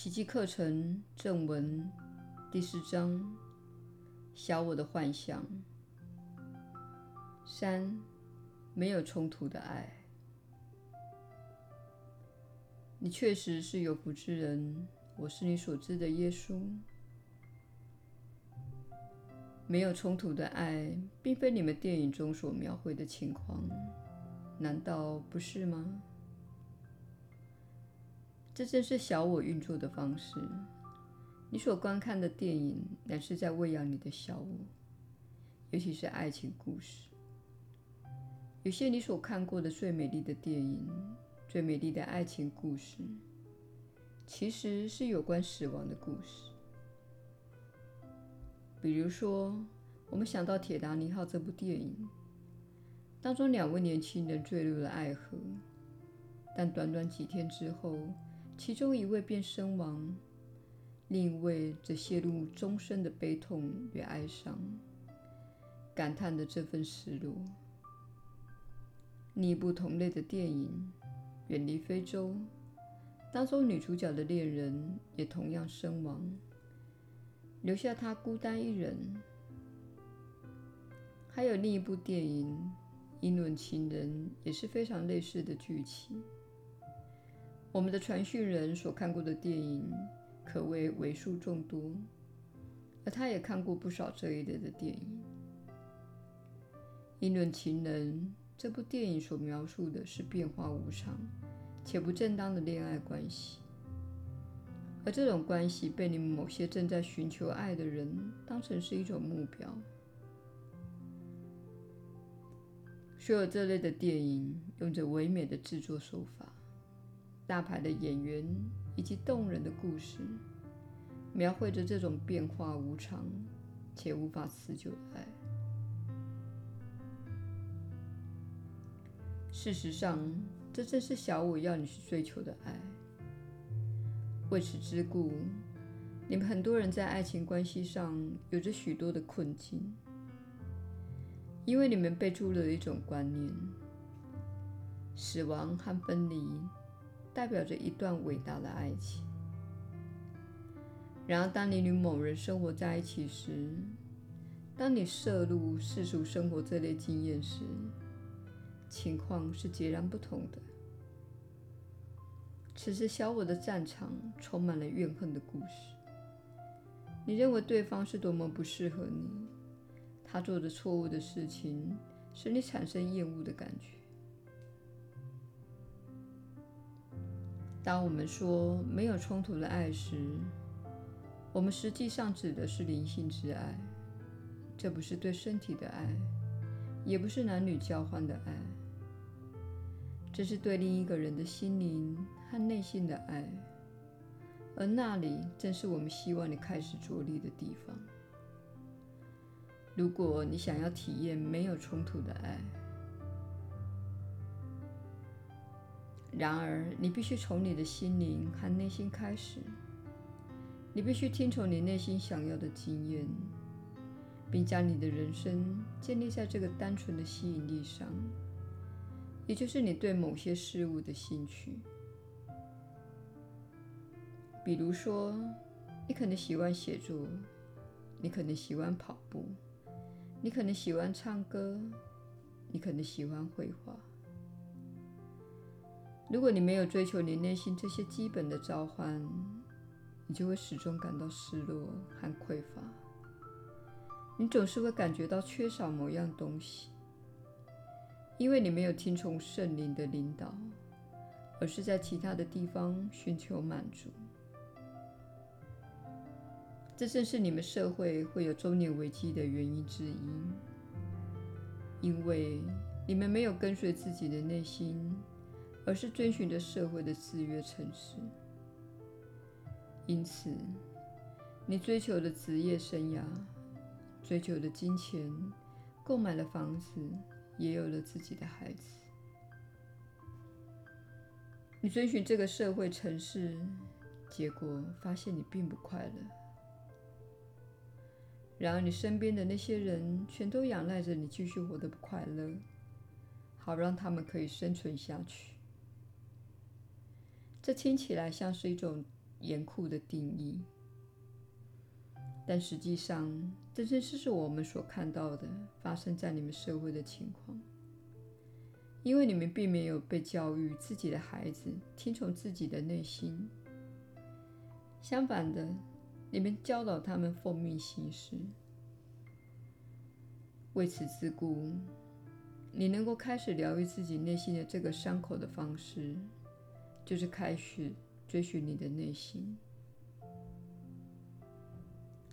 奇迹课程正文第四章：小我的幻想。三、没有冲突的爱。你确实是有福之人，我是你所知的耶稣。没有冲突的爱，并非你们电影中所描绘的情况，难道不是吗？这正是小我运作的方式。你所观看的电影，乃是在喂养你的小我，尤其是爱情故事。有些你所看过的最美丽的电影、最美丽的爱情故事，其实是有关死亡的故事。比如说，我们想到《铁达尼号》这部电影，当中两位年轻人坠入了爱河，但短短几天之后，其中一位便身亡，另一位则陷入终身的悲痛与哀伤，感叹着这份失落。另一部同类的电影《远离非洲》当中，女主角的恋人也同样身亡，留下她孤单一人。还有另一部电影《英伦情人》，也是非常类似的剧情。我们的传讯人所看过的电影可谓为数众多，而他也看过不少这一类的电影。《英伦情人》这部电影所描述的是变化无常且不正当的恋爱关系，而这种关系被你们某些正在寻求爱的人当成是一种目标。所有这类的电影用着唯美的制作手法。大牌的演员以及动人的故事，描绘着这种变化无常且无法持久的爱。事实上，这正是小我要你去追求的爱。为此之故，你们很多人在爱情关系上有着许多的困境，因为你们被注入了一种观念：死亡和分离。代表着一段伟大的爱情。然而，当你与某人生活在一起时，当你涉入世俗生活这类经验时，情况是截然不同的。此时，小我的战场充满了怨恨的故事。你认为对方是多么不适合你，他做的错误的事情使你产生厌恶的感觉。当我们说没有冲突的爱时，我们实际上指的是灵性之爱。这不是对身体的爱，也不是男女交换的爱，这是对另一个人的心灵和内心的爱。而那里正是我们希望你开始着力的地方。如果你想要体验没有冲突的爱，然而，你必须从你的心灵和内心开始。你必须听从你内心想要的经验，并将你的人生建立在这个单纯的吸引力上，也就是你对某些事物的兴趣。比如说，你可能喜欢写作，你可能喜欢跑步，你可能喜欢唱歌，你可能喜欢绘画。如果你没有追求你内心这些基本的召唤，你就会始终感到失落和匮乏。你总是会感觉到缺少某样东西，因为你没有听从圣灵的领导，而是在其他的地方寻求满足。这正是你们社会会有中年危机的原因之一，因为你们没有跟随自己的内心。而是遵循着社会的制约程式，因此，你追求的职业生涯、追求的金钱、购买了房子，也有了自己的孩子。你遵循这个社会程式，结果发现你并不快乐。然而，你身边的那些人全都仰赖着你继续活得不快乐，好让他们可以生存下去。这听起来像是一种严酷的定义。但实际上，这正是我们所看到的发生在你们社会的情况，因为你们并没有被教育自己的孩子听从自己的内心。相反的，你们教导他们奉命行事。为此之故，你能够开始疗愈自己内心的这个伤口的方式，就是开始追寻你的内心。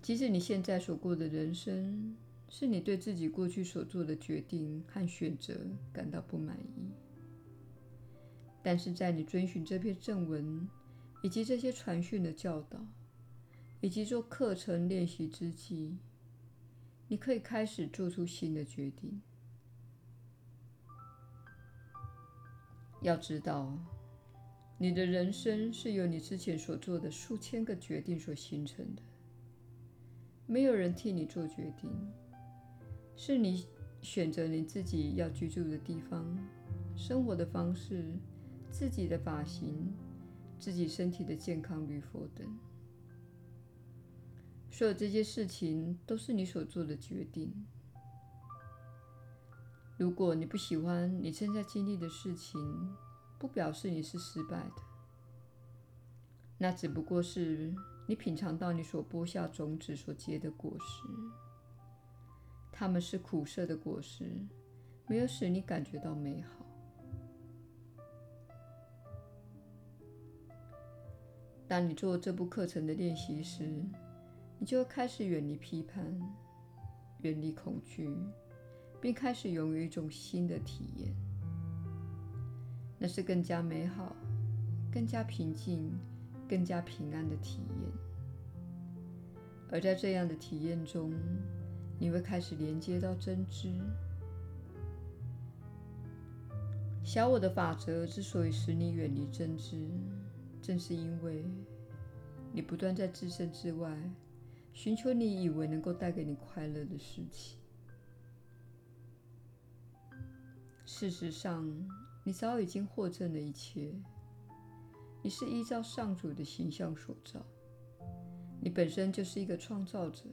即使你现在所过的人生是你对自己过去所做的决定和选择感到不满意，但是在你遵循这篇正文，以及这些传讯的教导，以及做课程练习之际，你可以开始做出新的决定。要知道，你的人生是由你之前所做的数千个决定所形成的。没有人替你做决定，是你选择你自己要居住的地方、生活的方式、自己的发型。自己身体的健康与否等，所有这些事情都是你所做的决定。如果你不喜欢你正在经历的事情，不表示你是失败的，那只不过是你品尝到你所播下种子所结的果实。它们是苦涩的果实，没有使你感觉到美好。当你做这部课程的练习时，你就开始远离批判，远离恐惧，并开始拥有一种新的体验。那是更加美好、更加平静、更加平安的体验。而在这样的体验中，你会开始连接到真知。小我的法则之所以使你远离真知，正是因为你不断在自身之外寻求你以为能够带给你快乐的事情。事实上，你早已经获赠了一切。你是依照上主的形象所造，你本身就是一个创造者。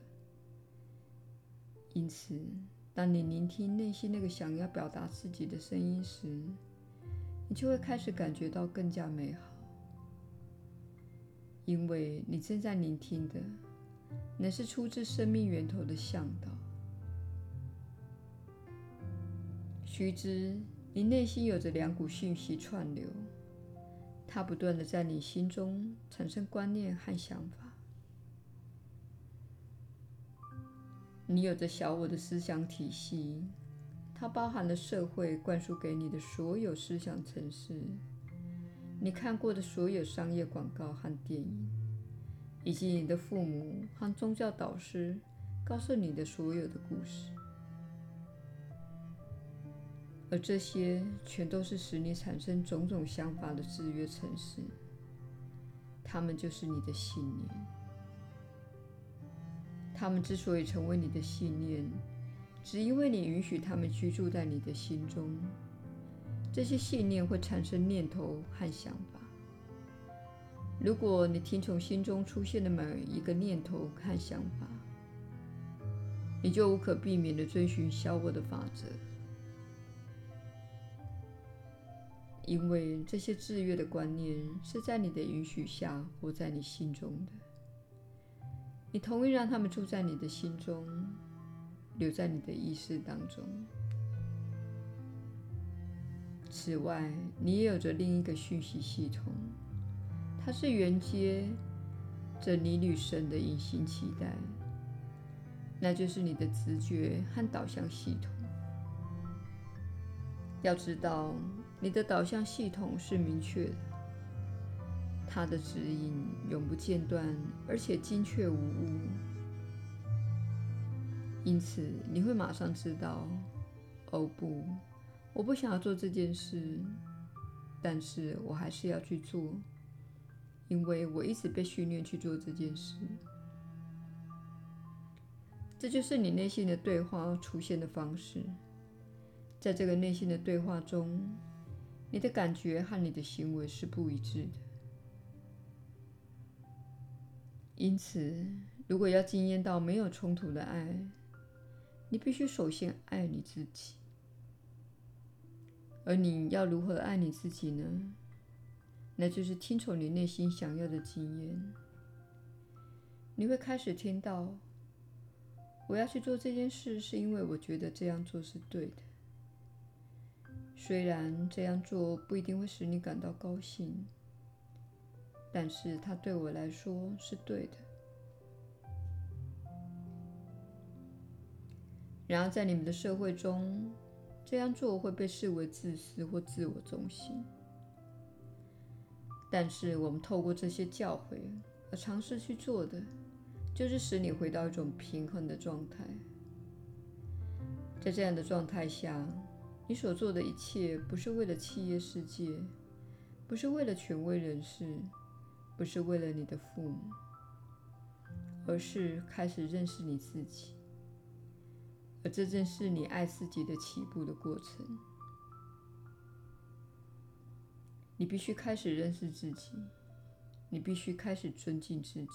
因此，当你聆听内心那个想要表达自己的声音时，你就会开始感觉到更加美好。因为你正在聆听的，乃是出自生命源头的向导。须知，你内心有着两股讯息串流，它不断的在你心中产生观念和想法。你有着小我的思想体系，它包含了社会灌输给你的所有思想程式。你看过的所有商业广告和电影，以及你的父母和宗教导师告诉你的所有的故事，而这些全都是使你产生种种想法的制约程式。它们就是你的信念。它们之所以成为你的信念，只因为你允许它们居住在你的心中。这些信念会产生念头和想法。如果你听从心中出现的每一个念头和想法，你就无可避免地遵循小我的法则，因为这些制约的观念是在你的允许下活在你心中的。你同意让他们住在你的心中，留在你的意识当中。此外，你也有着另一个讯息系统，它是连接着你女神的隐形期待，那就是你的直觉和导向系统。要知道，你的导向系统是明确的，它的指引永不间断，而且精确无误。因此，你会马上知道，哦不。我不想要做这件事，但是我还是要去做，因为我一直被训练去做这件事。这就是你内心的对话出现的方式。在这个内心的对话中，你的感觉和你的行为是不一致的。因此，如果要经验到没有冲突的爱，你必须首先爱你自己。而你要如何爱你自己呢？那就是听从你内心想要的经验。你会开始听到：“我要去做这件事，是因为我觉得这样做是对的。虽然这样做不一定会使你感到高兴。”但是它对我来说是对的。然而，在你们的社会中，这样做会被视为自私或自我中心。但是，我们透过这些教诲而尝试去做的，就是使你回到一种平衡的状态。在这样的状态下，你所做的一切不是为了企业世界，不是为了权威人士。不是为了你的父母，而是开始认识你自己，而这正是你爱自己的起步的过程。你必须开始认识自己，你必须开始尊敬自己，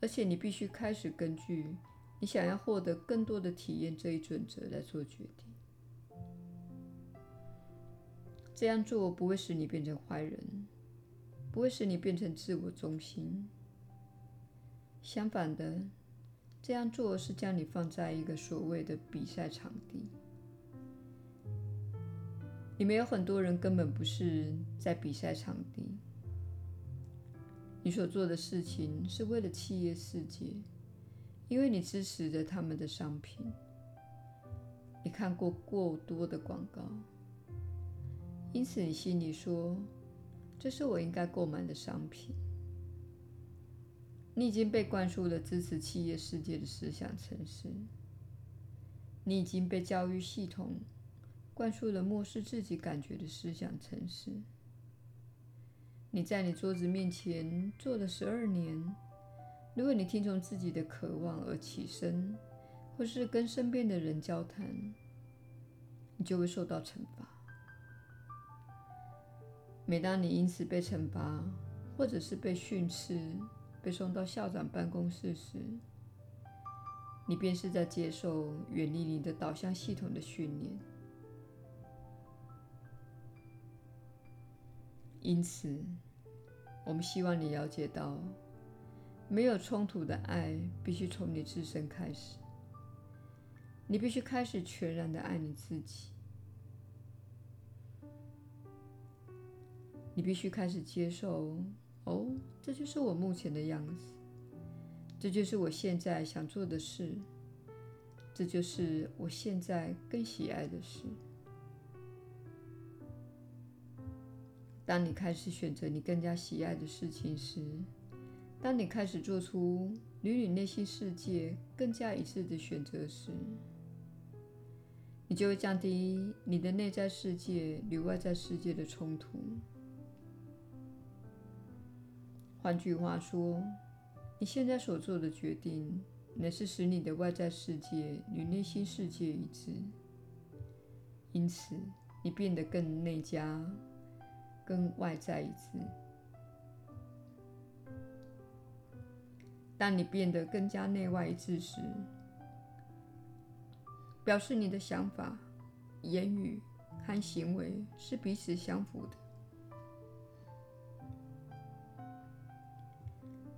而且你必须开始根据你想要获得更多的体验这一准则来做决定。这样做不会使你变成坏人。不会使你变成自我中心。相反的，这样做是将你放在一个所谓的比赛场地。里面有很多人根本不是在比赛场地。你所做的事情是为了企业世界，因为你支持着他们的商品。你看过过多的广告，因此你心里说。这是我应该购买的商品。你已经被灌输了支持企业世界的思想程式。你已经被教育系统灌输了漠视自己感觉的思想程式。你在你桌子面前坐了十二年。如果你听从自己的渴望而起身，或是跟身边的人交谈，你就会受到惩罚。每当你因此被惩罚，或者是被训斥、被送到校长办公室时，你便是在接受远离你的导向系统的训练。因此，我们希望你了解到，没有冲突的爱必须从你自身开始。你必须开始全然的爱你自己。你必须开始接受，哦，这就是我目前的样子，这就是我现在想做的事，这就是我现在更喜爱的事。当你开始选择你更加喜爱的事情时，当你开始做出与你内心世界更加一致的选择时，你就会降低你的内在世界与外在世界的冲突。换句话说，你现在所做的决定，乃是使你的外在世界与内心世界一致。因此，你变得更内加，跟外在一致。当你变得更加内外一致时，表示你的想法、言语和行为是彼此相符的。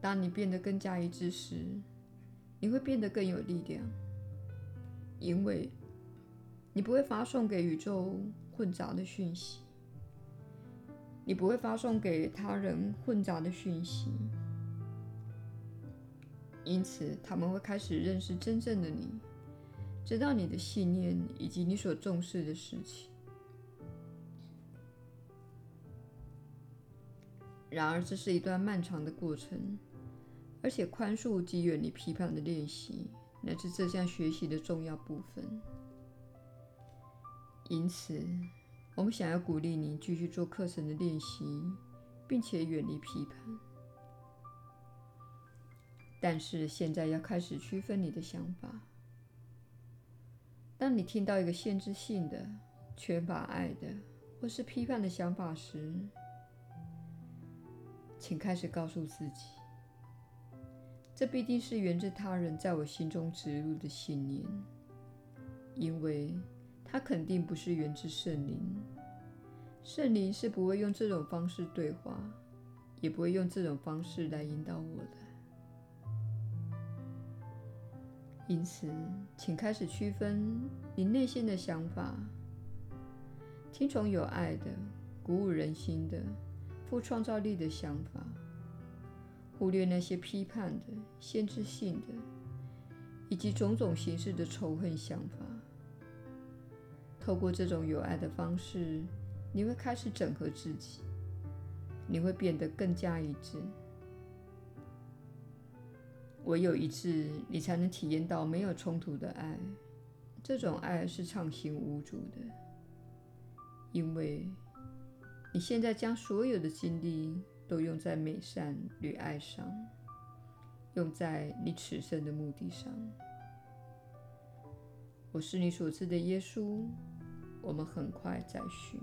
当你变得更加一致时，你会变得更有力量，因为你不会发送给宇宙混杂的讯息，你不会发送给他人混杂的讯息，因此他们会开始认识真正的你，知道你的信念以及你所重视的事情。然而，这是一段漫长的过程。而且，宽恕及远离批判的练习，乃是这项学习的重要部分。因此，我们想要鼓励你继续做课程的练习，并且远离批判。但是，现在要开始区分你的想法。当你听到一个限制性的、缺乏爱的或是批判的想法时，请开始告诉自己。这必定是源自他人在我心中植入的信念，因为它肯定不是源自圣灵。圣灵是不会用这种方式对话，也不会用这种方式来引导我的。因此，请开始区分你内心的想法，听从有爱的、鼓舞人心的、富创造力的想法，忽略那些批判的、限制性的，以及种种形式的仇恨想法。透过这种有爱的方式，你会开始整合自己，你会变得更加一致。唯有一致，你才能体验到没有冲突的爱。这种爱是畅行无阻的，因为你现在将所有的精力都用在美善与爱上，用在你此生的目的上。我是你所知的耶稣。我们很快再续。